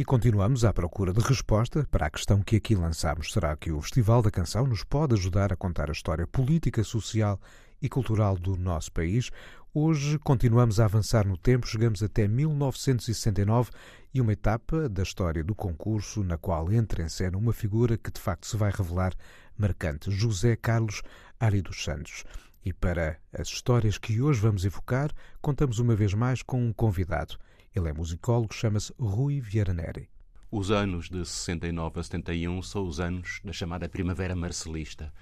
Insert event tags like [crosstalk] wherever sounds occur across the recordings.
E continuamos à procura de resposta para a questão que aqui lançamos. Será que o Festival da Canção nos pode ajudar a contar a história política, social e cultural do nosso país? Hoje continuamos a avançar no tempo, chegamos até 1969 e uma etapa da história do concurso na qual entra em cena uma figura que de facto se vai revelar marcante, José Carlos Ari dos Santos. E para as histórias que hoje vamos evocar, contamos uma vez mais com um convidado. Ele é musicólogo, chama-se Rui Vieira Neri. Os anos de 69 a 71 são os anos da chamada Primavera Marcelista,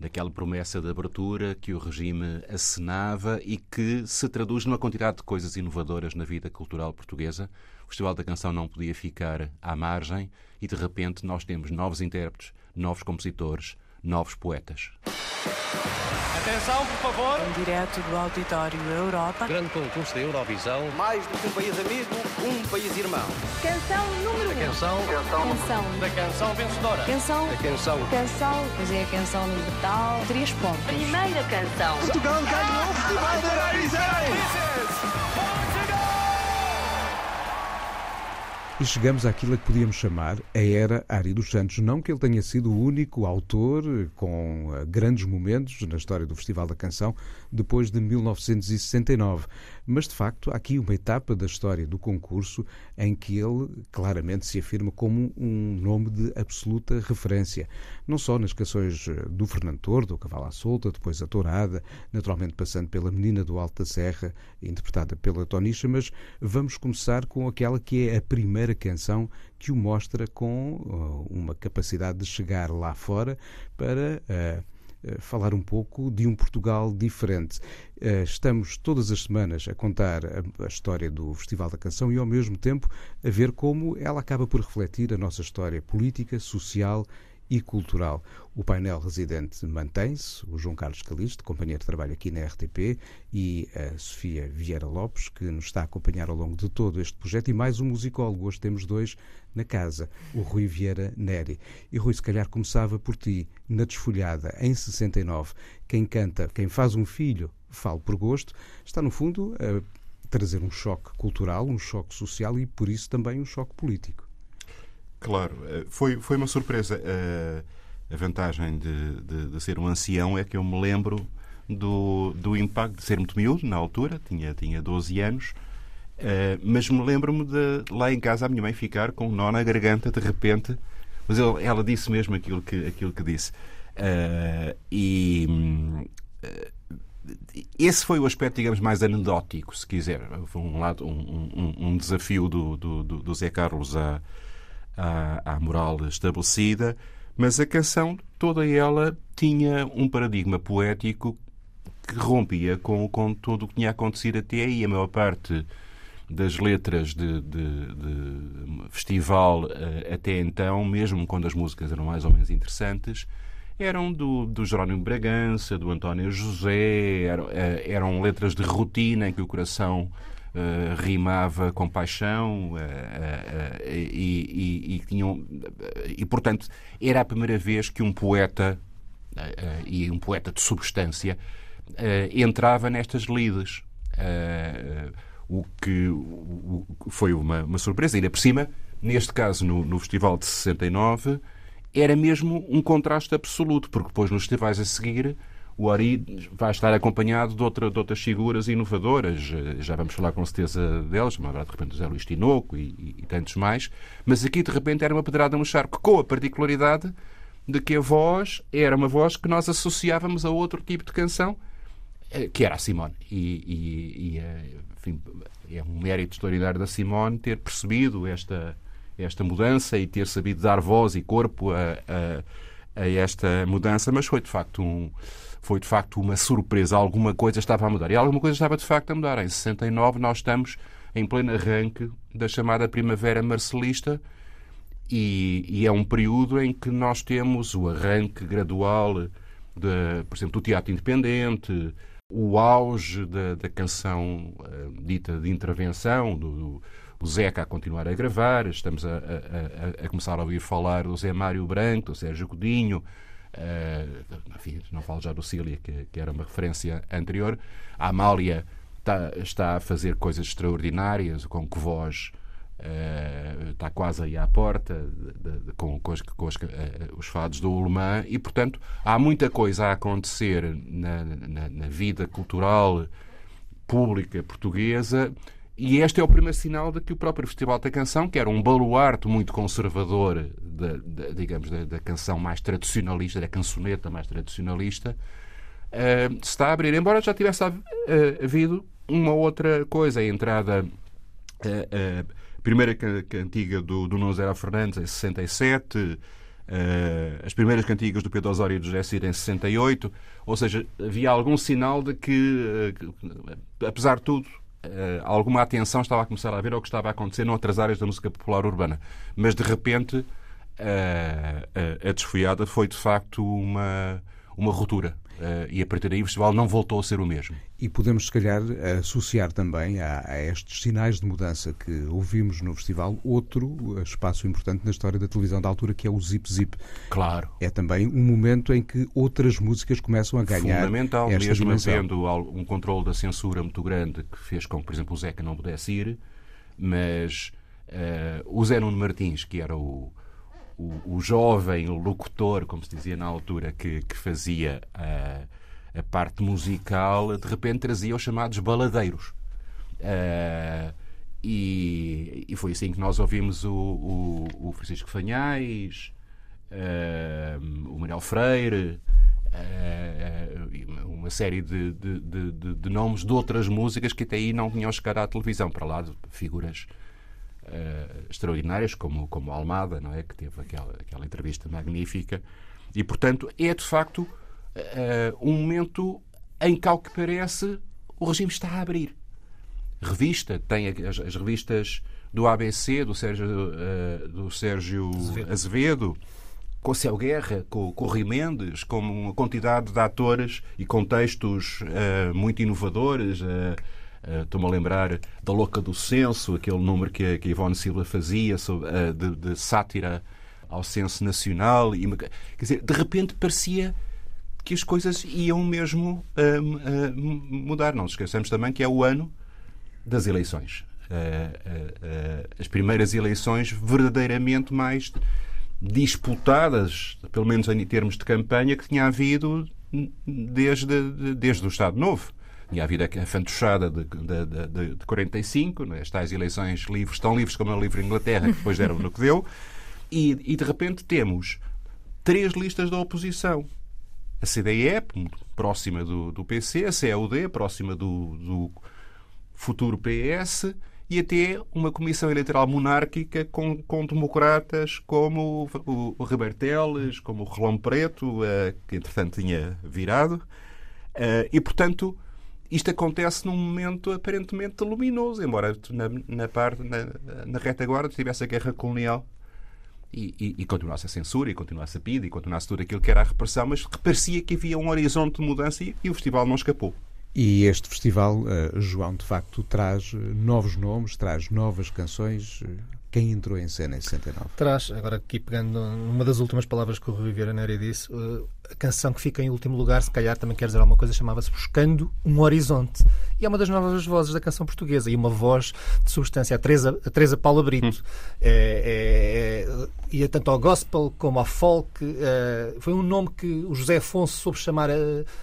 daquela promessa de abertura que o regime acenava e que se traduz numa quantidade de coisas inovadoras na vida cultural portuguesa. O Festival da Canção não podia ficar à margem e, de repente, nós temos novos intérpretes, novos compositores, novos poetas. Atenção, por favor. Em direto do Auditório Europa. Grande concurso da Eurovisão. Mais do que um país amigo, um país irmão. Canção número 1. Um. Canção. Canção. Da canção vencedora. Canção. Da canção. Canção. Pois é a canção no Natal. Três pontos. Primeira canção. Portugal ganhou o Festival E chegamos àquilo que podíamos chamar a era Ari dos Santos. Não que ele tenha sido o único autor com eh, grandes momentos na história do Festival da Canção depois de 1969, mas de facto há aqui uma etapa da história do concurso em que ele claramente se afirma como um nome de absoluta referência, não só nas canções eh, do Fernando Tordo, Cavalo à Solta, depois a Tourada, naturalmente passando pela Menina do Alto da Serra, interpretada pela Tonisha, mas vamos começar com aquela que é a primeira canção que o mostra com uh, uma capacidade de chegar lá fora para uh, falar um pouco de um Portugal diferente. Estamos todas as semanas a contar a, história do Festival da Canção e, ao mesmo tempo, a ver como ela acaba por refletir a nossa história política, social e cultural. O painel residente mantém-se, o João Carlos Calixto, companheiro de trabalho aqui na RTP, e a Sofia Vieira Lopes, que nos está a acompanhar ao longo de todo este projeto, e mais um musicólogo. Hoje temos dois na casa, o Rui Vieira Neri. E Rui, se calhar começava por ti, na Desfolhada, em 69. Quem canta, quem faz um filho, falo por gosto, está no fundo a trazer um choque cultural, um choque social e, por isso, também um choque político. Claro, eh, foi, foi uma surpresa. A, a vantagem de, de, de, ser um ancião é que eu me lembro do, do impacto de ser muito miúdo na altura, tinha, tinha 12 anos, uh, mas me lembro-me de lá em casa a minha mãe ficar com um nó na garganta de repente, mas ele, ela disse mesmo aquilo que, aquilo que disse. E. Esse foi o aspecto, digamos, mais anedótico, se quiser. Foi um, lado, um, um, um desafio do, do, do Zé Carlos a, à, à moral estabelecida, mas a canção, toda ela, tinha um paradigma poético que rompia com, com tudo o que tinha acontecido até aí. A maior parte das letras de, de, de festival uh, até então, mesmo quando as músicas eram mais ou menos interessantes, eram do, do Jerónimo Bragança, do António José, eram, uh, eram letras de rotina em que o coração uh, rimava com paixão uh, uh, e, e, e, tinham, e, portanto, era a primeira vez que um poeta, e um poeta de substância, entrava nestas lides. o que o, foi uma, uma surpresa. Ainda por cima, neste caso, no, no Festival de 69, era mesmo um contraste absoluto, porque depois nos festivais a seguir o Ari vai estar acompanhado de, outra, de outras figuras inovadoras. Já vamos falar com certeza delas, mas de repente o Zé Luís Tinoco e, e, e, tantos mais. Mas aqui, de repente, era uma pedrada no charco, com a particularidade de que a voz era uma voz que nós associávamos a outro tipo de canção, eh, que era a Simone. E, e eh, enfim, é um mérito extraordinário da Simone ter percebido esta, esta mudança e ter sabido dar voz e corpo a, a, a esta mudança, mas foi de facto um foi de facto uma surpresa. Alguma coisa estava a mudar. E alguma coisa estava de facto a mudar. Em 69 nós estamos em pleno arranque da chamada Primavera Marcelista e, e é um período em que nós temos o arranque gradual, de, por exemplo, do teatro independente, o auge da, da canção uh, dita de intervenção, do, do, Zeca a continuar a gravar, estamos a, a, a, a, começar a ouvir falar do Zé Mário Branco, do Sérgio Godinho, enfim, não falo já do Cília, que, que, era uma referência anterior. A Amália está, está, a fazer coisas extraordinárias, com que voz Uh, está quase aí à porta de, de, com, com, os, com uh, os, fados do Ulemã e, portanto, há muita coisa a acontecer na, na, na, vida cultural pública portuguesa e este é o primeiro sinal de que o próprio Festival da Canção, que era um baluarte muito conservador, digamos, da, da, canção mais tradicionalista, da cançoneta mais tradicionalista, uh, está a abrir. Embora já tivesse havido uma outra coisa, a entrada primeira cantiga do, do Nozera Fernandes em 67, uh, eh, as primeiras cantigas do Pedro Osório e do José Cid em 68, ou seja, havia algum sinal de que, uh, apesar de tudo, uh, alguma atenção estava a começar a haver ao que estava a acontecer noutras áreas da música popular urbana. Mas, de repente, a desfoiada foi, de facto, uma, uma ruptura. Uh, e a partir daí o festival não voltou a ser o mesmo. E podemos, se calhar, associar também a, a, estes sinais de mudança que ouvimos no festival outro espaço importante na história da televisão da altura, que é o Zip Zip. Claro. É também um momento em que outras músicas começam a ganhar. Fundamental, esta mesmo dimensão. havendo um controle da censura muito grande que fez com que, por exemplo, o Zeca não pudesse ir, mas uh, o Zé Nuno Martins, que era o o, o jovem locutor, como se dizia na altura, que, que fazia a, a parte musical, de repente trazia os chamados baladeiros. Uh, e, e, foi assim que nós ouvimos o, o, o Francisco Fanhais, uh, o Manuel Freire, uh, uma série de, de, de, de, nomes de outras músicas que até aí não tinham chegado à televisão, para lá de figuras uh, extraordinárias, como, como Almada, não é? que teve aquela, aquela entrevista magnífica. E, portanto, é de facto uh, um momento em que, ao que parece, o regime está a abrir. Revista, tem as, as revistas do ABC, do Sérgio, uh, do Sérgio Azevedo, Azevedo com o Céu Guerra, com, com o Rui Mendes, com uma quantidade de atores e contextos uh, muito inovadores. Uh, Estou-me a lembrar da Louca do Censo, aquele número que que Ivone Silva fazia sobre, uh, de, de, sátira ao censo nacional. E, quer dizer, de repente parecia que as coisas iam mesmo uh, mudar. Não nos esqueçamos também que é o ano das eleições. as primeiras eleições verdadeiramente mais disputadas, pelo menos em termos de campanha, que tinha havido desde, desde o Estado Novo. Tinha havido a fantochada de, de, de, de 45, né? as tais eleições livres, tão livres como a livre Inglaterra, que depois deram no que deu, e, e de repente temos três listas da oposição. A CDE, próxima do, do PC, a CEUD, próxima do, do futuro PS, e até uma comissão eleitoral monárquica com, com democratas como o, o Teles, como o Relão Preto, uh, que entretanto tinha virado. Uh, e, portanto, isto acontece num momento aparentemente luminoso, embora na, na, parte, na, na retaguarda tivesse a guerra colonial e, e, e, continuasse a censura, e continuasse a PIDE, e continuasse tudo aquilo que era a repressão, mas parecia que havia um horizonte de mudança e, e o festival não escapou. E este festival, uh, João, de facto, traz eh, novos nomes, traz novas canções. Quem entrou em cena em 69? Traz, agora aqui pegando numa das últimas palavras que o Rui Vieira Nery disse, uh, a canção que fica em último lugar, se calhar também quer dizer alguma coisa, chamava-se Buscando um Horizonte. E é uma das novas vozes da canção portuguesa e uma voz de substância, a Teresa, a Teresa Paula Brito. Hum. É, é, é, ia tanto ao gospel como ao folk. É, foi um nome que o José Afonso soube chamar a,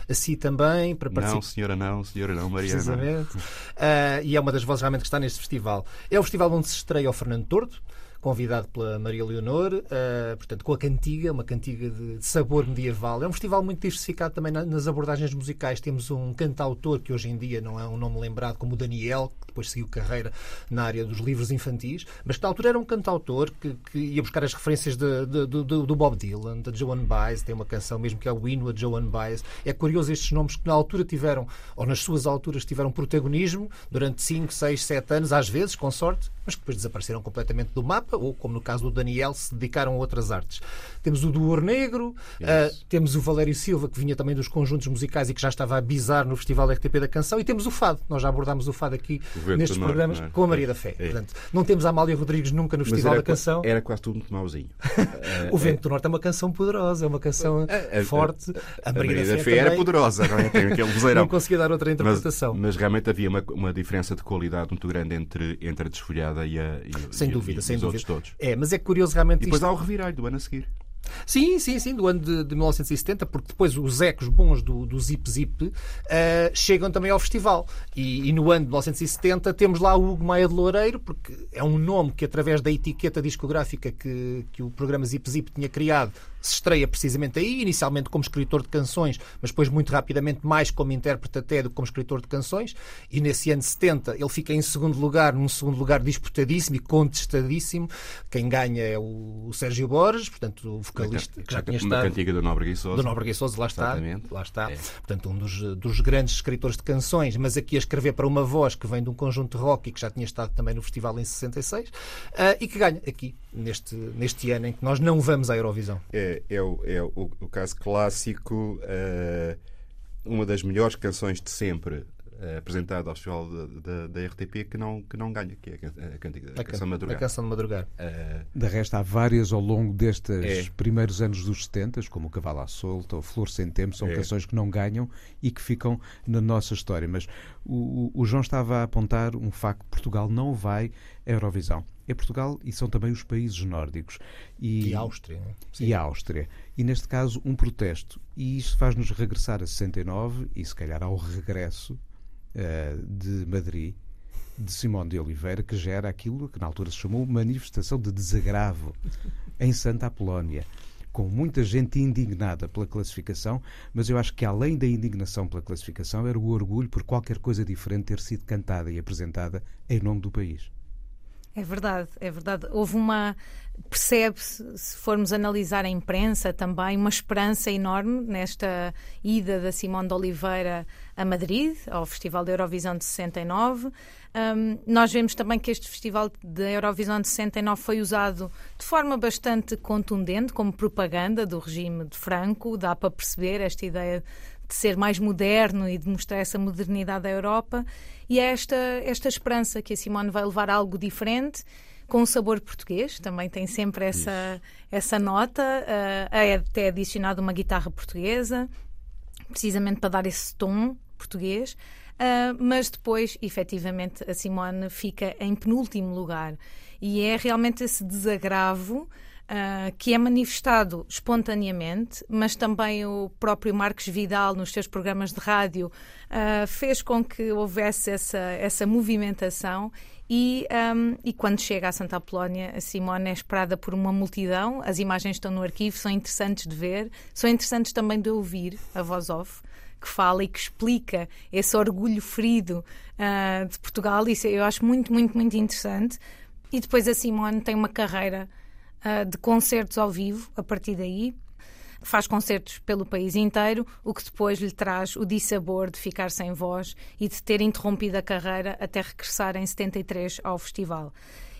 a si também. Para participar. Não, senhora, não, senhora, não, Mariana. Precisamente. Uh, [laughs] e é uma das vozes realmente que está neste festival. É o festival onde se estreia o Fernando Tordo convidado pela Maria Leonor, uh, portanto, com a cantiga, uma cantiga de, de, sabor medieval. É um festival muito diversificado também na, nas abordagens musicais. Temos um cantautor que hoje em dia não é um nome lembrado, como o Daniel, que depois seguiu carreira na área dos livros infantis, mas que na altura era um cantautor que, que ia buscar as referências de, de, do, Bob Dylan, da Joan Baez, tem uma canção mesmo que é o hino a Joan Baez. É curioso estes nomes que na altura tiveram, ou nas suas alturas tiveram protagonismo durante 5, 6, 7 anos, às vezes, com sorte, mas que depois desapareceram completamente do mapa Europa, ou como no caso do Daniel, se dedicaram a outras artes. Temos o Duor Negro, uh, temos o Valério Silva, que vinha também dos conjuntos musicais e que já estava a bizar no Festival RTP da Canção, e temos o Fado. Nós já abordámos o Fado aqui nestes programas Norte, é? com a Maria da Fé. É. Portanto, não temos a Amália Rodrigues nunca no Festival da Canção. Era quase tudo muito mauzinho. [laughs] o Vento do Norte é uma canção poderosa, é uma canção forte. A, a, a Maria, Maria da Fé, era poderosa, não é? Tem aquele [laughs] não conseguia dar outra interpretação. Mas, mas realmente havia uma, uma, diferença de qualidade muito grande entre, entre a desfolhada e, a, e, sem dúvida, e, sem dúvida. Todos. É, mas é curioso realmente. E depois isto... há o revirar do ano a seguir. Sim, sim, sim, do ano de, de 1970, porque depois os ecos bons do, do Zip Zip uh, chegam também ao festival. E, e, no ano de 1970 temos lá o Hugo Maia de Loureiro, porque é um nome que, através da etiqueta discográfica que, que o programa Zip Zip tinha criado, se estreia precisamente aí, inicialmente como escritor de canções, mas depois muito rapidamente mais como intérprete até do que como escritor de canções. E nesse ano 70 ele fica em segundo lugar, num segundo lugar disputadíssimo e contestadíssimo. Quem ganha é o Sérgio Borges, portanto o vocalista que já tinha estado... Uma cantiga do Nobre Guiçoso. Do Nobre Guiçoso, lá está. Exatamente. Lá está. É. Portanto, um dos, dos grandes escritores de canções, mas aqui a escrever para uma voz que vem de um conjunto de rock e que já tinha estado também no festival em 66 uh, ah, e que ganha aqui, neste, neste ano em que nós não vamos à Eurovisão. É, é, o, é o, o caso clássico, uh, uma das melhores canções de sempre uh, apresentada ao Festival da RTP que não, que não ganha, que é a, cantiga, a, a canção de madrugar. A canção de madrugar. Uh, de resto, há várias ao longo destes é. primeiros anos dos 70, como o Cavalo à Solta ou Flor Sem Tempo, são é. canções que não ganham e que ficam na nossa história. Mas o, o João estava a apontar um facto: Portugal não vai à Eurovisão é Portugal e são também os países nórdicos. E, e Áustria. Né? E a Áustria. E neste caso, um protesto. E isso faz-nos regressar a 69 e se calhar ao regresso uh, de Madrid, de Simão de Oliveira, que gera aquilo que na altura se chamou manifestação de desagravo em Santa Apolónia com muita gente indignada pela classificação, mas eu acho que além da indignação pela classificação era o orgulho por qualquer coisa diferente ter sido cantada e apresentada em nome do país. É verdade, é verdade. Houve uma. Percebe-se, se formos analisar a imprensa também, uma esperança enorme nesta ida da Simone de Oliveira a Madrid, ao Festival da Eurovisão de 69. Um, nós vemos também que este Festival da Eurovisão de 69 foi usado de forma bastante contundente como propaganda do regime de Franco. Dá para perceber esta ideia de ser mais moderno e de mostrar essa modernidade à Europa. E é esta, esta esperança que a Simone vai levar algo diferente com o sabor português, também tem sempre essa, essa nota, uh, é até adicionado uma guitarra portuguesa, precisamente para dar esse tom português, uh, mas depois, efetivamente, a Simone fica em penúltimo lugar. E é realmente esse desagravo Uh, que é manifestado espontaneamente, mas também o próprio Marcos Vidal, nos seus programas de rádio, uh, fez com que houvesse essa, essa movimentação. E, um, e quando chega a Santa Apolónia, a Simone é esperada por uma multidão. As imagens estão no arquivo, são interessantes de ver, são interessantes também de ouvir a voz off que fala e que explica esse orgulho ferido uh, de Portugal. Isso eu acho muito, muito, muito interessante. E depois a Simone tem uma carreira uh, de concertos ao vivo a partir daí. Faz concertos pelo país inteiro, o que depois lhe traz o dissabor de ficar sem voz e de ter interrompido a carreira até regressar em 73 ao festival.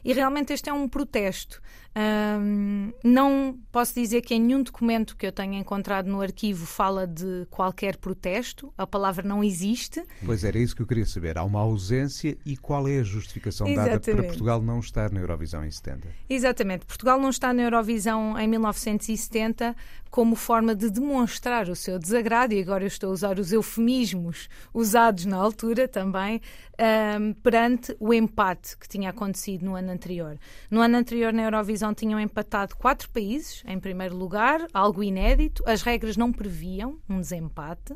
E realmente este é um protesto. Um, não posso dizer que em nenhum documento que eu tenha encontrado no arquivo fala de qualquer protesto. A palavra não existe. Pois era isso que eu queria saber. Há uma ausência e qual é a justificação Exatamente. dada para Portugal não estar na Eurovisão em 70? Exatamente. Portugal não está na Eurovisão em 1970 como forma de demonstrar o seu desagrado, e agora eu estou a usar os eufemismos usados na altura também, um, perante o empate que tinha acontecido no ano anterior. No ano anterior, na Eurovisão, tinham empatado quatro países em primeiro lugar, algo inédito. As regras não previam um desempate.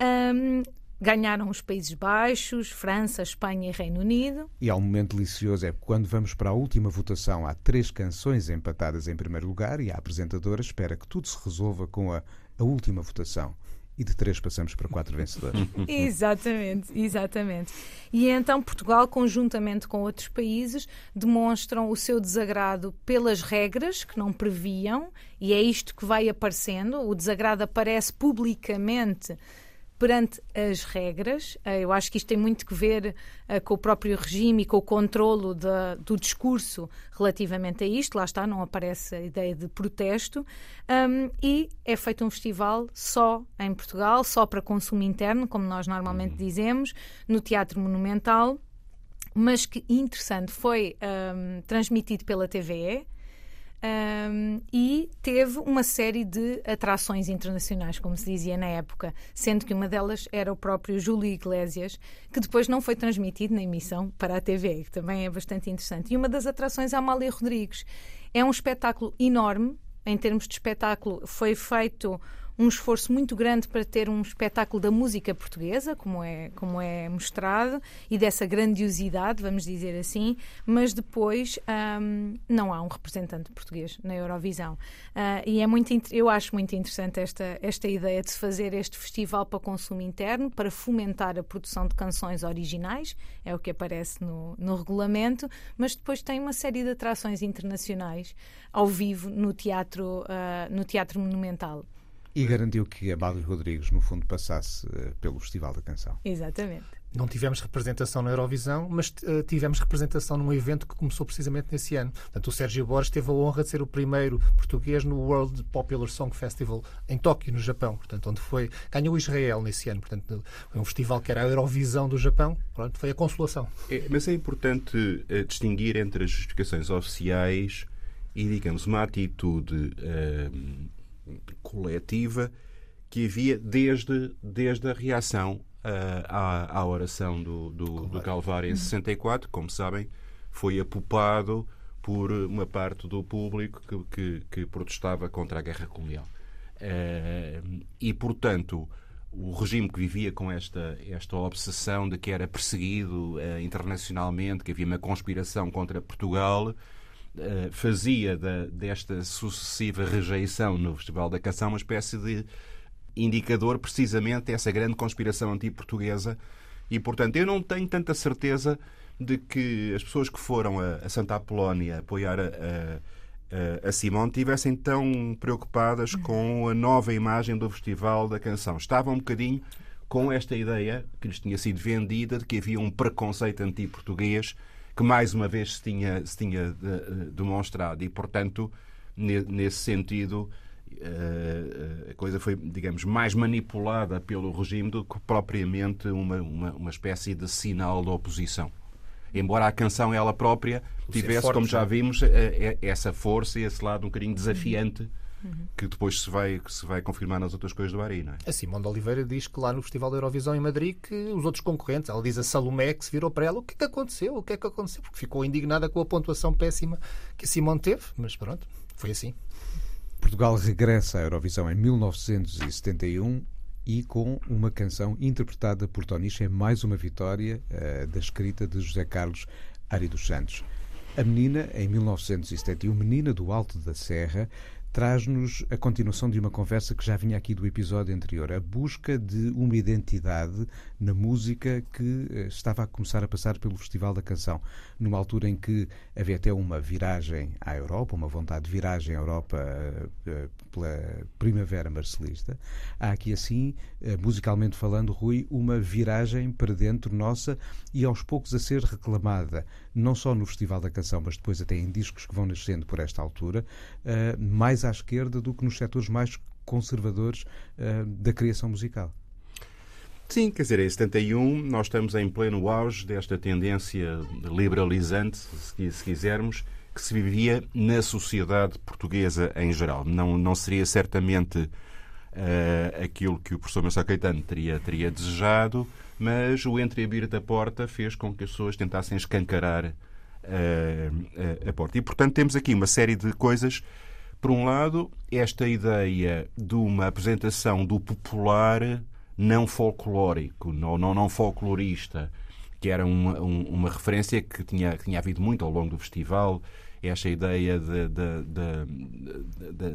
Um, Ganharam os Países Baixos, França, Espanha e Reino Unido. E há um momento delicioso, é quando vamos para a última votação, há três canções empatadas em primeiro lugar e a apresentadora espera que tudo se resolva com a, a última votação e de três passamos para quatro vencedores. [laughs] exatamente, exatamente. E então Portugal, conjuntamente com outros países, demonstram o seu desagrado pelas regras que não previam, e é isto que vai aparecendo. O desagrado aparece publicamente perante as regras. Eh, eu acho que isto tem muito que ver uh, com o próprio regime e com o controlo de, do discurso relativamente a isto. Lá está, não aparece a ideia de protesto. Um, e é feito um festival só em Portugal, só para consumo interno, como nós normalmente uhum. dizemos, no Teatro Monumental. Mas que interessante, foi um, transmitido pela TVE, um, e teve uma série de atrações internacionais, como se dizia na época, sendo que uma delas era o próprio Júlio Iglesias, que depois não foi transmitido na emissão para a TV, que também é bastante interessante. E uma das atrações é a Amália Rodrigues. É um espetáculo enorme, em termos de espetáculo, foi feito um esforço muito grande para ter um espetáculo da música portuguesa, como é, como é mostrado, e dessa grandiosidade, vamos dizer assim, mas depois um, não há um representante português na Eurovisão. Uh, e é muito, eu acho muito interessante esta, esta ideia de se fazer este festival para consumo interno, para fomentar a produção de canções originais, é o que aparece no, no regulamento, mas depois tem uma série de atrações internacionais ao vivo no teatro, uh, no teatro monumental. E garantiu que a Bárbara Rodrigues, no fundo, passasse uh, pelo Festival da Canção. Exatamente. Não tivemos representação na Eurovisão, mas uh, tivemos representação num evento que começou precisamente nesse ano. Portanto, o Sérgio Borges teve a honra de ser o primeiro português no World Popular Song Festival em Tóquio, no Japão. Portanto, onde foi ganhou Israel nesse ano. Portanto, foi um festival que era a Eurovisão do Japão. Pronto, foi a consolação. É, mas é importante uh, distinguir entre as justificações oficiais e, digamos, uma atitude coletiva que havia desde, desde a reação uh, à, à oração do, do, do Calvário em 64. Uhum. Como sabem, foi apupado por uma parte do público que, que, que protestava contra a guerra colonial. Uh, e, portanto, o regime que vivia com esta, esta obsessão de que era perseguido uh, internacionalmente, que havia uma conspiração contra Portugal, eh, fazia da, desta sucessiva rejeição no Festival da Canção uma espécie de indicador precisamente dessa grande conspiração anti-portuguesa e, portanto, eu não tenho tanta certeza de que as pessoas que foram a, a Santa Apolónia apoiar a, a, a tivessem tão preocupadas com a nova imagem do Festival da Canção. Estavam um bocadinho com esta ideia que lhes tinha sido vendida de que havia um preconceito anti-português que mais uma vez se tinha, se tinha uh, demonstrado. E, portanto, ne, nesse sentido, uh, a coisa foi, digamos, mais manipulada pelo regime do que propriamente uma, uma, uma espécie de sinal de oposição. Embora a canção ela própria tivesse, forte, como já vimos, essa força e esse lado um bocadinho desafiante. Uhum que depois se vai, que se vai confirmar nas outras coisas do Ari, não é? A Simone de Oliveira diz que lá no Festival da Eurovisão em Madrid que os outros concorrentes, ela diz a Salomé que se virou para ela o que é que aconteceu, o que é que aconteceu, porque ficou indignada com a pontuação péssima que a Simone teve, mas pronto, foi assim. Portugal regressa à Eurovisão em 1971 e com uma canção interpretada por Tonicha é mais uma vitória uh, da escrita de José Carlos Ari dos Santos. A menina, em 1971, menina do Alto da Serra, traz-nos a continuação de uma conversa que já vinha aqui do episódio anterior, a busca de uma identidade na música que eh, estava a começar a passar pelo Festival da Canção, numa altura em que havia até uma viragem à Europa, uma vontade de viragem à Europa eh, eh, pela primavera marcelista. Há aqui, assim, musicalmente falando, Rui, uma viragem para dentro nossa e aos poucos a ser reclamada, não só no Festival da Canção, mas depois até em discos que vão nascendo por esta altura, mais à esquerda do que nos setores mais conservadores uh, da criação musical. Sim, quer dizer, em 71 nós estamos em pleno auge desta tendência liberalizante, se quisermos, que se vivia na sociedade portuguesa em geral. Não, não seria certamente uh, aquilo que o professor Marcelo Caetano teria, teria desejado, mas o entreabrir da porta fez com que as pessoas tentassem escancarar uh, a porta. E, portanto, temos aqui uma série de coisas por um lado, esta ideia de uma apresentação do popular não folclórico, não, não, não folclorista, que era uma, uma referência que tinha, que tinha havido muito ao longo do festival, esta ideia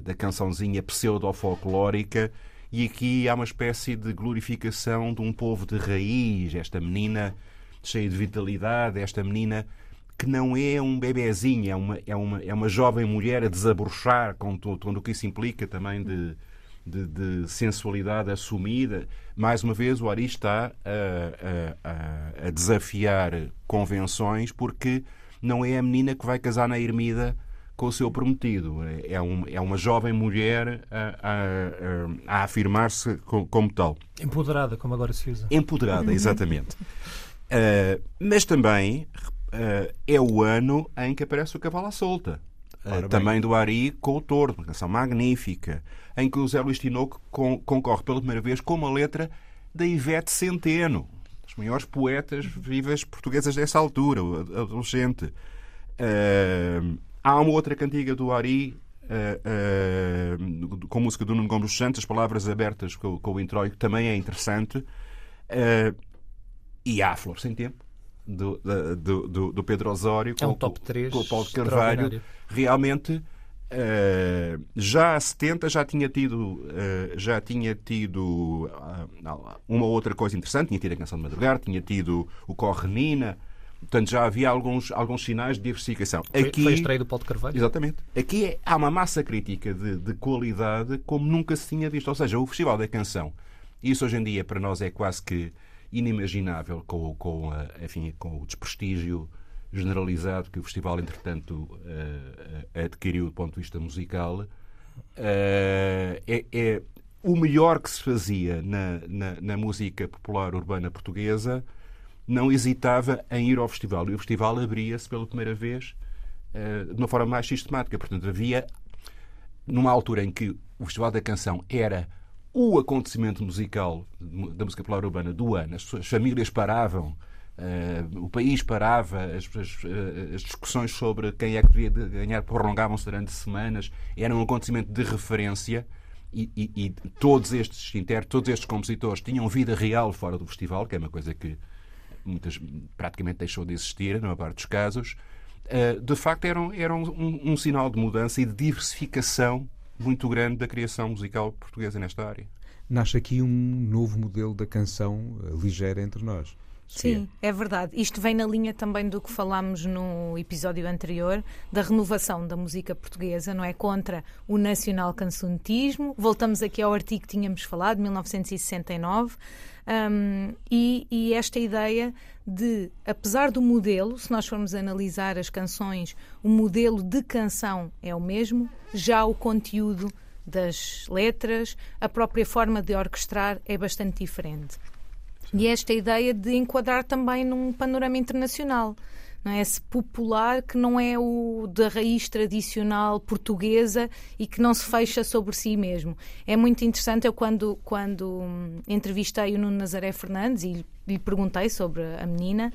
da cançãozinha pseudo-folclórica, e aqui há uma espécie de glorificação de um povo de raiz, esta menina cheia de vitalidade, esta menina que não é um bebezinho, é uma, é uma, é uma jovem mulher a desabrochar com tudo, o que isso implica também de, de, de, sensualidade assumida. Mais uma vez, o Ari está a, a, a, desafiar convenções porque não é a menina que vai casar na Ermida com o seu prometido. É, um, é uma jovem mulher a, a, a afirmar-se como, como, tal. Empoderada, como agora se usa. Empoderada, exatamente. uh, mas também uh, é o ano em que aparece o Cavalo à Solta. Uh, também do Ari com o Tordo, uma canção magnífica, em que o Zé Luís Tinoco con concorre pela primeira vez com uma letra da Ivete Centeno, das maiores poetas vivas portuguesas dessa altura, adolescente. Uh, há uma outra cantiga do Ari uh, uh, com música do Nuno Gomes Santos, as palavras abertas com, com o introito, também é interessante. e há a Flor Sem Tempo, do, do, do, do Pedro Osório, é um top 3 com o Paulo Carvalho. Realmente Uh, já a 70 já tinha tido, uh, já tinha tido uh, uma outra coisa interessante, tinha tido a canção de madrugar, tinha tido o Corre Nina, portanto já havia alguns, alguns sinais de diversificação. Foi, Aqui, foi a estreia do Paulo Carvalho? Exatamente. Aqui é, há uma massa crítica de, de, qualidade como nunca se tinha visto. Ou seja, o Festival da Canção, isso hoje em dia para nós é quase que inimaginável com, com, enfim, com o desprestígio generalizado que o festival, entretanto, uh, adquiriu do ponto de vista musical, uh, é, é, o melhor que se fazia na, na, na, música popular urbana portuguesa, não hesitava em ir ao festival. E o festival abria-se pela primeira vez de uma forma mais sistemática. Portanto, havia, numa altura em que o Festival da Canção era o acontecimento musical da música popular urbana do ano, as, as famílias paravam o país parava, as, as, eh, as, discussões sobre quem é que devia ganhar prolongavam-se durante semanas, era um acontecimento de referência e, e, e, todos estes intérpretes, todos estes compositores tinham vida real fora do festival, que é uma coisa que muitas, praticamente deixou de existir, na maior parte dos casos. Uh, de facto, eram, eram um, um sinal de mudança e de diversificação muito grande da criação musical portuguesa nesta área. Nasce aqui um novo modelo da canção ligeira entre nós. Sim, é verdade. Isto vem na linha também do que falámos no episódio anterior, da renovação da música portuguesa, não é? Contra o nacional cancionetismo. Voltamos aqui ao artigo que tínhamos falado, 1969. Um, e, e, esta ideia de, apesar do modelo, se nós formos analisar as canções, o modelo de canção é o mesmo, já o conteúdo das letras, a própria forma de orquestrar é bastante diferente. E esta ideia de enquadrar também num panorama internacional. Não é? Esse popular que não é o da raiz tradicional portuguesa e que não se fecha sobre si mesmo. É muito interessante. Eu, quando, quando hum, entrevistei o Nuno Nazaré Fernandes e lhe perguntei sobre a menina,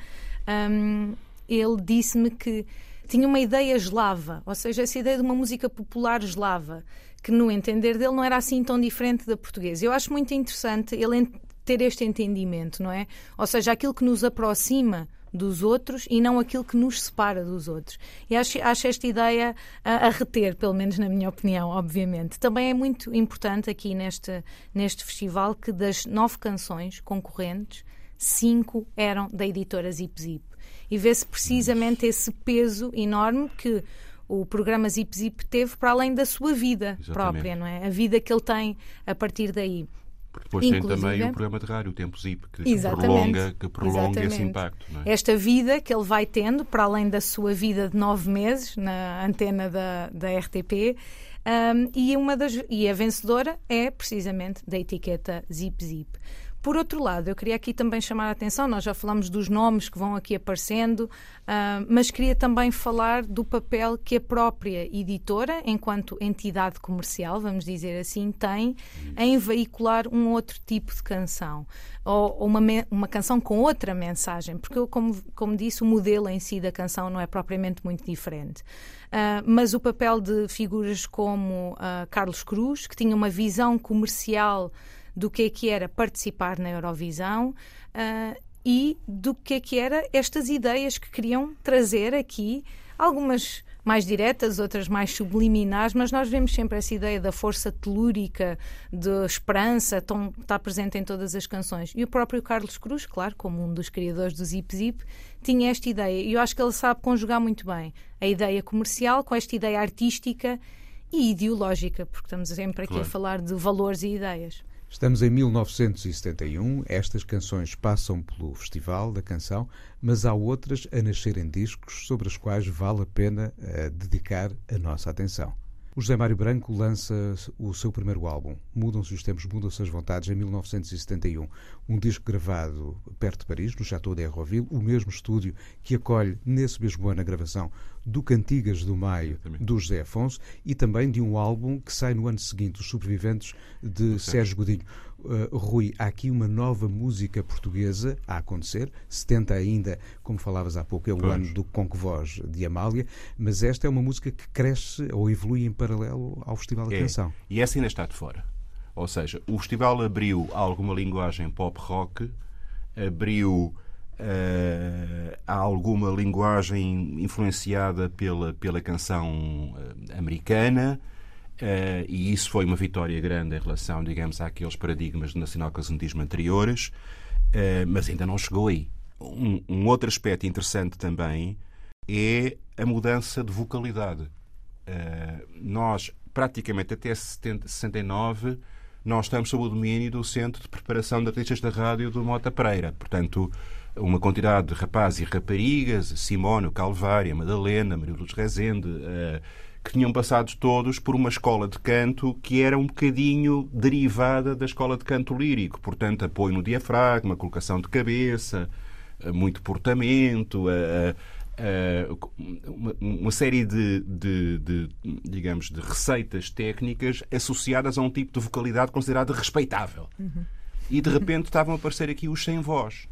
um, ele disse-me que tinha uma ideia eslava, ou seja, essa ideia de uma música popular eslava, que no entender dele não era assim tão diferente da portuguesa. Eu acho muito interessante ele ter este entendimento, não é? Ou seja, aquilo que nos aproxima dos outros e não aquilo que nos separa dos outros. E acho, acho esta ideia a, a, reter, pelo menos na minha opinião, obviamente. Também é muito importante aqui neste, neste festival que das nove canções concorrentes, cinco eram da editora Zip Zip. E vê-se precisamente esse peso enorme que o programa Zip Zip teve para além da sua vida Exatamente. própria, não é? A vida que ele tem a partir daí. Porque depois Inclusive, tem também o programa de rádio, o Tempo Zip, que prolonga, que prolonga esse impacto. É? Esta vida que ele vai tendo, para além da sua vida de nove meses na antena da, da RTP, um, e, uma das, e a vencedora é precisamente da etiqueta Zip Zip. Por outro lado, eu queria aqui também chamar a atenção, nós já falamos dos nomes que vão aqui aparecendo, uh, mas queria também falar do papel que a própria editora, enquanto entidade comercial, vamos dizer assim, tem em veicular um outro tipo de canção. Ou, ou uma, uma canção com outra mensagem, porque eu, como, como disse, o modelo em si da canção não é propriamente muito diferente. Uh, mas o papel de figuras como uh, Carlos Cruz, que tinha uma visão comercial do que é que era participar na Eurovisão uh, e do que é que era estas ideias que queriam trazer aqui, algumas mais diretas, outras mais subliminares, mas nós vemos sempre essa ideia da força telúrica, de esperança, tão, está presente em todas as canções. E o próprio Carlos Cruz, claro, como um dos criadores do Zip Zip, tinha esta ideia. E eu acho que ele sabe conjugar muito bem a ideia comercial com esta ideia artística e ideológica, porque estamos sempre aqui claro. a falar de valores e ideias. Estamos em 1971, estas canções passam pelo Festival da Canção, mas há outras a nascerem discos sobre as quais vale a pena uh, dedicar a nossa atenção. O José Mário Branco lança o seu primeiro álbum, Mudam-se os Tempos, Mudam-se as Vontades, em 1971. Um disco gravado perto de Paris, no Chateau d'Herroville, o mesmo estúdio que acolhe, nesse mesmo ano, a gravação do Cantigas do Maio, do José Afonso, e também de um álbum que sai no ano seguinte, Os Sobreviventes, de Sérgio Godinho. Uh, Rui, há aqui uma nova música portuguesa a acontecer. 70 ainda, como falavas há pouco, é o pois. ano do Conque Voz de Amália, mas esta é uma música que cresce ou evolui em paralelo ao Festival da é. Canção. E essa ainda está de fora. Ou seja, o festival abriu alguma linguagem pop rock, abriu uh, alguma linguagem influenciada pela, pela canção uh, americana. Uh, e isso foi uma vitória grande em relação, digamos, àqueles paradigmas do nacional-casundismo anteriores, uh, mas ainda não chegou aí. Um, um, outro aspecto interessante também é a mudança de vocalidade. Uh, nós, praticamente até 70, 69, nós estamos sob o domínio do Centro de Preparação de Artistas da Rádio do Mota Pereira. Portanto, uma quantidade de rapazes e raparigas, Simone, Calvária, Madalena, Maria Luz Rezende, que tinham passado todos por uma escola de canto que era um bocadinho derivada da escola de canto lírico. Portanto, apoio no diafragma, colocação de cabeça, eh, muito portamento, eh, eh, uma série de, de, de, digamos, de receitas técnicas associadas a um tipo de vocalidade considerada respeitável. Uhum. E de repente estavam a aparecer aqui os sem voz.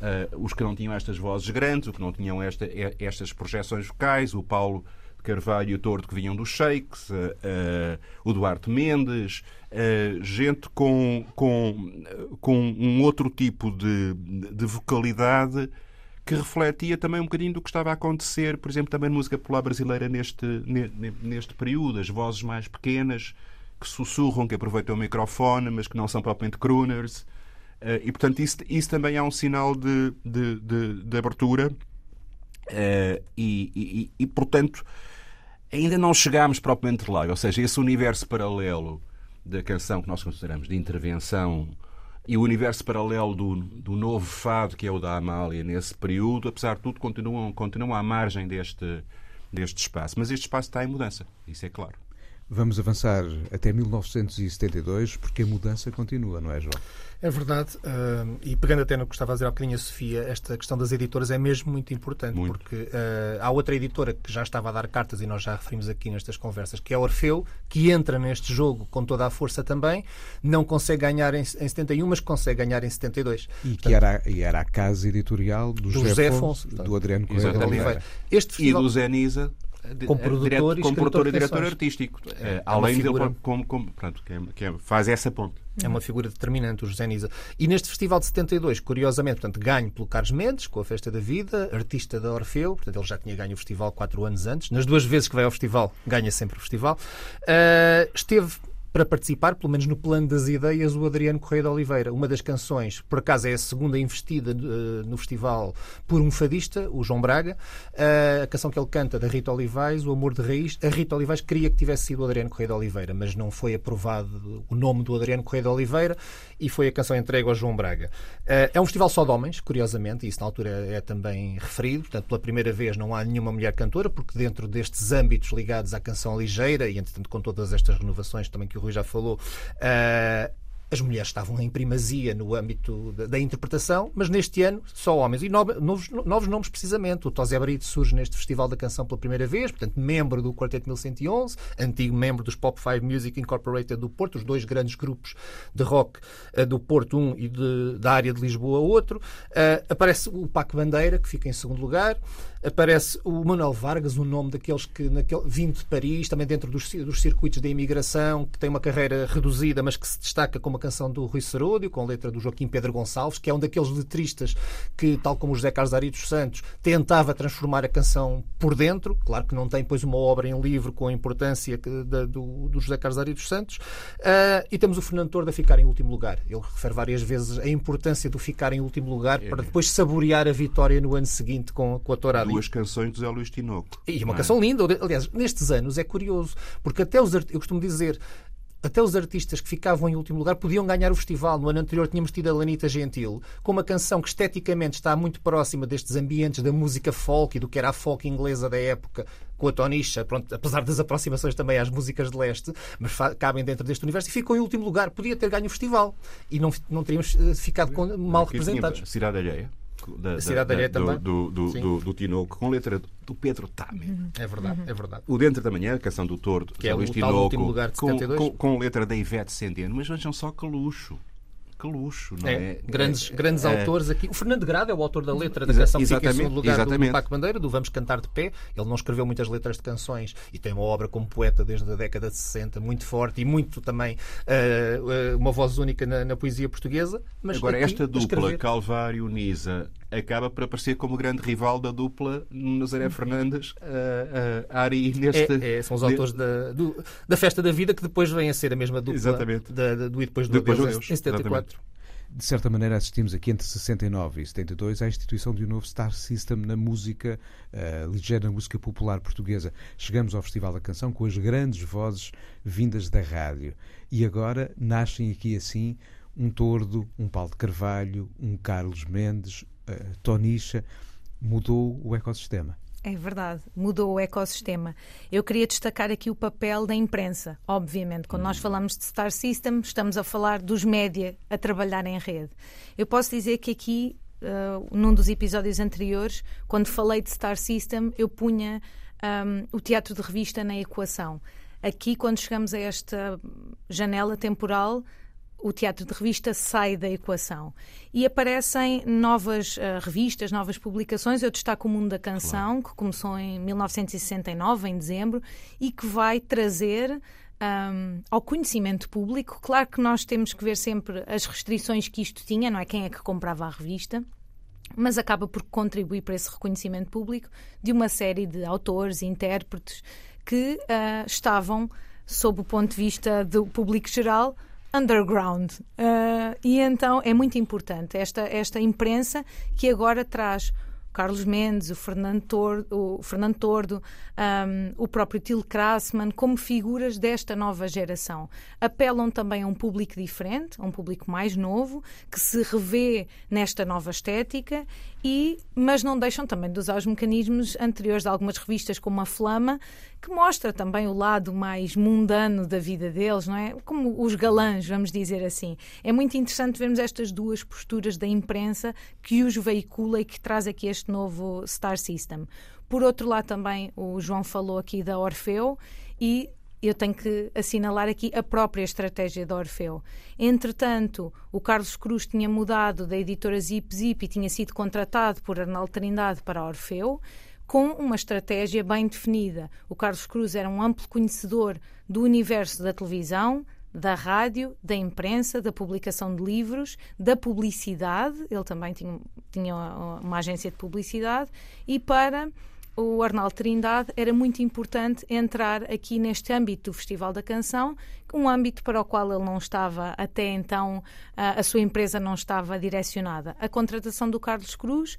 Uh, os que não tinham estas vozes grandes, os que não tinham esta, estas projeções vocais, o Paulo Carvalho e o que vinham dos Shakes, uh, uh, o Duarte Mendes, uh, gente com, com, com um outro tipo de, de vocalidade que refletia também um bocadinho do que estava a acontecer, por exemplo, também na música popular brasileira neste, neste período, as vozes mais pequenas que sussurram, que aproveitam o microfone, mas que não são propriamente crooners. e, portanto, isso, isso também é um sinal de, de, de, de abertura. E, e, e, portanto, ainda não chegámos propriamente lá. Ou seja, esse universo paralelo da canção que nós consideramos de intervenção e o universo paralelo do, do novo fado, que é o da Amália, nesse período, apesar de tudo, continuam, continuam à margem deste, deste espaço. Mas este espaço está em mudança, isso é claro. Vamos avançar até 1972, porque a mudança continua, não é, João? É verdade, uh, e pegando até no que estava a dizer há bocadinho a Sofia, esta questão das editoras é mesmo muito importante, muito. porque uh, há outra editora que já estava a dar cartas, e nós já referimos aqui nestas conversas, que é a Orfeu, que entra neste jogo com toda a força também, não consegue ganhar em, em 71, mas consegue ganhar em 72. E que era, e era a casa editorial do, do José, Afonso, do Adriano Correia Oliveira. Este festival... E do Zé Nisa, como produtor, como produtor e diretor artístico. É, é além figura... dele, como, como, pronto, que, é, que é, faz essa ponte. É uma figura determinante, o José Nisa. E neste Festival de 72, curiosamente, portanto, ganho pelo Carlos Mendes, com a Festa da Vida, artista da Orfeu, portanto, ele já tinha ganho o festival quatro anos antes. Nas duas vezes que vai ao festival, ganha sempre o festival. Uh, esteve para participar, pelo menos no plano das ideias, o Adriano Correia de Oliveira. Uma das canções, por acaso é a segunda investida uh, no festival por um fadista, o João Braga. Uh, a canção que ele canta da Rita Olivais, O Amor de Raiz. A Rita Olivais queria que tivesse sido o Adriano Correia de Oliveira, mas não foi aprovado o nome do Adriano Correia de Oliveira e foi a canção entregue ao João Braga. Uh, é um festival só de homens, curiosamente, e isso na altura é também referido. Portanto, pela primeira vez não há nenhuma mulher cantora, porque dentro destes âmbitos ligados à canção ligeira, e entretanto com todas estas renovações também que o Rui já falou, uh, as mulheres estavam em primazia no âmbito da, interpretação, mas neste ano só homens. E novos, novos nomes, precisamente. O Tosé Brito surge neste Festival da Canção pela primeira vez, portanto, membro do Quarteto 1111, antigo membro dos Pop 5 Music Incorporated do Porto, os dois grandes grupos de rock uh, do Porto, um e de, da área de Lisboa, outro. Uh, aparece o Paco Bandeira, que fica em segundo lugar aparece o Manuel Vargas, um nome daqueles que naquele, vindo de Paris, também dentro dos, dos circuitos da imigração, que tem uma carreira reduzida, mas que se destaca como uma canção do Rui Seródio, com letra do Joaquim Pedro Gonçalves, que é um daqueles letristas que, tal como o José Carlos Ari dos Santos, tentava transformar a canção por dentro. Claro que não tem, pois, uma obra em livro com a importância da, do, do, José Carlos Ari dos Santos. Uh, e temos o Fernando Tordo a ficar em último lugar. Ele refere várias vezes a importância do ficar em último lugar é. para depois saborear a vitória no ano seguinte com, com a Duas canções do Zé Luís Tinoco. E uma é? canção linda. Aliás, nestes anos é curioso, porque até os eu costumo dizer até os artistas que ficavam em último lugar podiam ganhar o festival. No ano anterior tínhamos tido a Lanita Gentil, com uma canção que esteticamente está muito próxima destes ambientes da música folk e do que era a folk inglesa da época, com a Tonisha, pronto, apesar das aproximações também às músicas de leste, mas cabem dentro deste universo e ficou em último lugar. Podia ter ganho o festival e não, não teríamos eh, ficado com, mal representados. Cidade Alheia da, Cidade da, da, também. Do, do, do, do, Tinoco, com letra do Pedro Tame. Uhum. É verdade, é verdade. O Dentro da Manhã, canção do Tordo, que é o Tinoco, último lugar de 72. Com, com, com letra da Ivete Sendeno. Mas vejam só que luxo que luxo, não é? é? Grandes, é, grandes é, autores aqui. O Fernando Grado é o autor da letra da canção que fica em segundo lugar exatamente. do Paco Bandeira, do Vamos Cantar de Pé. Ele não escreveu muitas letras de canções e tem uma obra como poeta desde a década de 60 muito forte e muito também uh, uma voz única na, na poesia portuguesa. Mas Agora, esta dupla, escrever... Calvário-Nisa, acaba por aparecer como grande rival da dupla Nazaré Fernandes, uh, uh, Ari neste. É, é, são os autores de... da, do, da Festa da Vida que depois vem a ser a mesma dupla Exatamente. Da, da, do E Depois do depois Deus, Deus, em 74. Exatamente. De certa maneira, assistimos aqui entre 69 e 72 à instituição de um novo Star System na música, uh, ligeira música popular portuguesa. Chegamos ao Festival da Canção com as grandes vozes vindas da rádio. E agora nascem aqui assim um Tordo, um Paulo de Carvalho, um Carlos Mendes, uh, Tonicha. Mudou o ecossistema. É verdade, mudou o ecossistema. Eu queria destacar aqui o papel da imprensa. Obviamente, quando nós falamos de Star System, estamos a falar dos média a trabalhar em rede. Eu posso dizer que aqui, uh, num dos episódios anteriores, quando falei de Star System, eu punha um, o teatro de revista na equação. Aqui, quando chegamos a esta janela temporal, o teatro de revista sai da equação e aparecem novas uh, revistas, novas publicações. Eu destaco o Mundo da Canção, claro. que começou em 1969, em dezembro, e que vai trazer um, ao conhecimento público. Claro que nós temos que ver sempre as restrições que isto tinha, não é? Quem é que comprava a revista mas acaba por contribuir para esse reconhecimento público de uma série de autores e intérpretes que uh, estavam, sob o ponto de vista do público geral, underground. Uh, e então é muito importante esta, esta imprensa que agora traz Carlos Mendes, o Fernando Tordo, o, Fernando Tordo um, o próprio Til Krasman, como figuras desta nova geração. Apelam também a um público diferente, a um público mais novo, que se revê nesta nova estética, e, mas não deixam também de usar os mecanismos anteriores de algumas revistas, como a Flama, que mostra também o lado mais mundano da vida deles, não é? Como os galãs, vamos dizer assim. É muito interessante vermos estas duas posturas da imprensa que os veicula e que traz aqui este novo Star System. Por outro lado, também o João falou aqui da Orfeu e eu tenho que assinalar aqui a própria estratégia da Orfeu. Entretanto, o Carlos Cruz tinha mudado da editora Zip Zip e tinha sido contratado por Arnaldo Trindade para a Orfeu com uma estratégia bem definida. O Carlos Cruz era um amplo conhecedor do universo da televisão, da rádio, da imprensa, da publicação de livros, da publicidade. Ele também tinha, tinha uma agência de publicidade e para o Arnaldo Trindade era muito importante entrar aqui neste âmbito do Festival da Canção, um âmbito para o qual ele não estava até então, a sua empresa não estava direcionada. A contratação do Carlos Cruz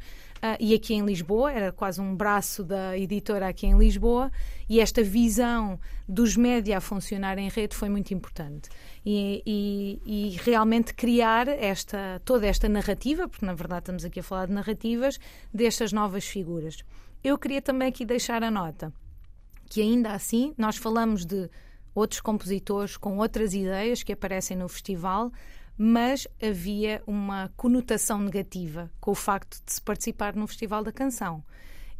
e aqui em Lisboa, era quase um braço da editora aqui em Lisboa, e esta visão dos média a funcionar em rede foi muito importante. E, e, e realmente criar esta, toda esta narrativa, porque na verdade estamos aqui a falar de narrativas, destas novas figuras. Eu queria também aqui deixar a nota que ainda assim nós falamos de outros compositores com outras ideias que aparecem no festival, mas havia uma conotação negativa com o facto de se participar no Festival da Canção.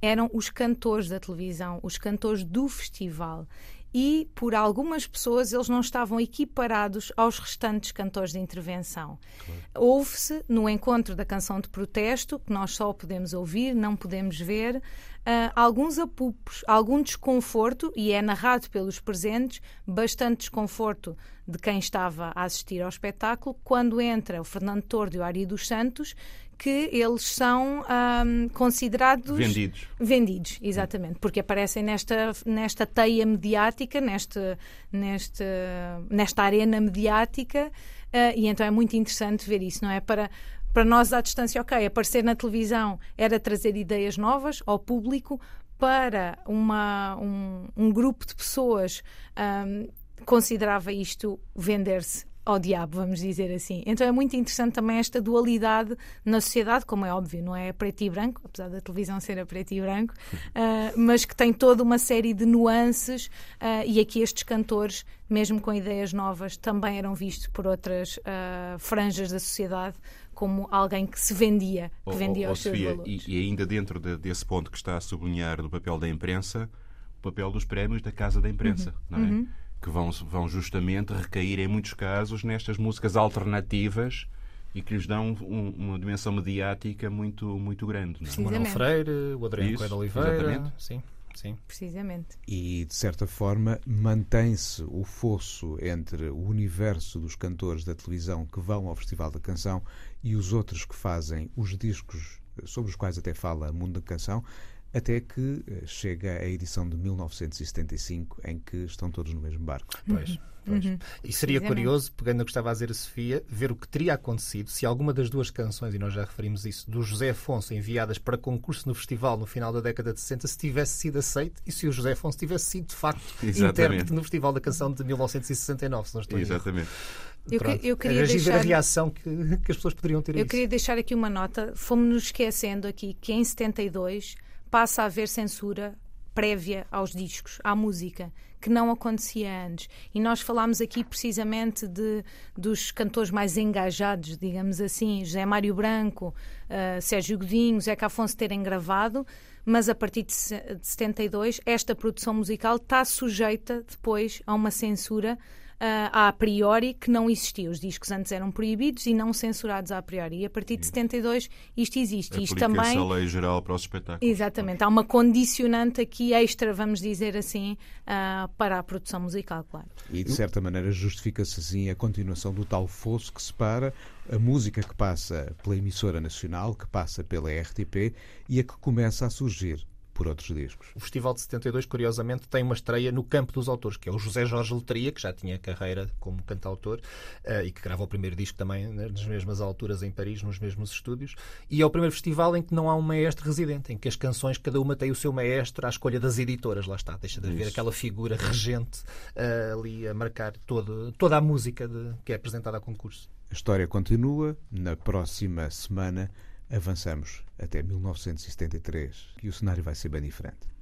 Eram os cantores da televisão, os cantores do festival. e por algumas pessoas eles não estavam equiparados aos restantes cantores de intervenção. Claro. Houve-se no encontro da canção de protesto, que nós só podemos ouvir, não podemos ver, uh, alguns apupos, algum desconforto, e é narrado pelos presentes, bastante desconforto de quem estava a assistir ao espetáculo, quando entra o Fernando Tordo e o Ari dos Santos, que eles são um, considerados vendidos. Vendidos, exatamente, porque aparecem nesta, nesta teia mediática, neste, neste, nesta arena mediática, uh, e então é muito interessante ver isso, não é? Para, para nós à distância, ok, aparecer na televisão era trazer ideias novas ao público, para uma, um, um grupo de pessoas um, considerava isto vender-se ao diabo, vamos dizer assim. Então é muito interessante também esta dualidade na sociedade, como é óbvio, não é preto e branco, apesar da televisão ser a preto e branco, uh, [laughs] mas que tem toda uma série de nuances uh, e aqui estes cantores, mesmo com ideias novas, também eram vistos por outras uh, franjas da sociedade como alguém que se vendia, que vendia oh, oh, seus Sofia, valores. E, e ainda dentro de, desse ponto que está a sublinhar do papel da imprensa, o papel dos prémios da Casa da Imprensa, uhum. não é? Uhum que vão, vão justamente recair, em muitos casos, nestas músicas alternativas e que lhes dão um, uma dimensão mediática muito, muito grande. Não é? O Manuel Freire, o Adriano Coelho Oliveira. Exatamente. Sim. Sim. Precisamente. E, de certa forma, mantém-se o fosso entre o universo dos cantores da televisão que vão ao Festival da Canção e os outros que fazem os discos sobre os quais até fala Mundo da Canção, até que eh, chega a edição de 1975, em que estão todos no mesmo barco. Pois. Uhum. Pois. Uhum. E seria curioso, pegando o que estava a dizer a Sofia, ver o que teria acontecido se alguma das duas canções, e nós já referimos isso, do José Afonso enviadas para concurso no festival no final da década de 60, se tivesse sido aceito e se o José Afonso tivesse sido de facto intérprete no Festival da Canção de 1969, se não estou Exatamente. Eu, que, eu queria deixar a reação que, que, as pessoas poderiam ter. Eu isso. queria deixar aqui uma nota. Fomos-nos esquecendo aqui que em 72 passa a haver censura prévia aos discos, à música, que não acontecia antes. E nós falámos aqui precisamente de, dos cantores mais engajados, digamos assim, José Mário Branco, uh, Sérgio Godinho, Zeca Afonso terem gravado, mas a partir de 72 esta produção musical está sujeita depois a uma censura a priori que não existia. Os discos antes eram proibidos e não censurados a priori. E a partir de 72 isto existe. Isto também. a lei geral para os espetáculos. Exatamente. Há uma condicionante aqui extra, vamos dizer assim, uh, para a produção musical, claro. E de certa maneira justifica-se assim a continuação do tal fosso que separa a música que passa pela emissora nacional, que passa pela RTP e a que começa a surgir por outros discos. O Festival de 72, curiosamente, tem uma estreia no campo dos autores, que é o José Jorge Letria, que já tinha carreira como cantautor uh, e que gravou o primeiro disco também né, nas mesmas alturas em Paris, nos mesmos estúdios. E é o primeiro festival em que não há um maestro residente, em que as canções, cada uma tem o seu maestro à escolha das editoras. Lá está, deixa de haver Isso. aquela figura regente uh, ali a marcar todo, toda a música de, que é apresentada a concurso. A história continua. Na próxima semana avançamos até 1973 e o cenário vai ser bem diferente.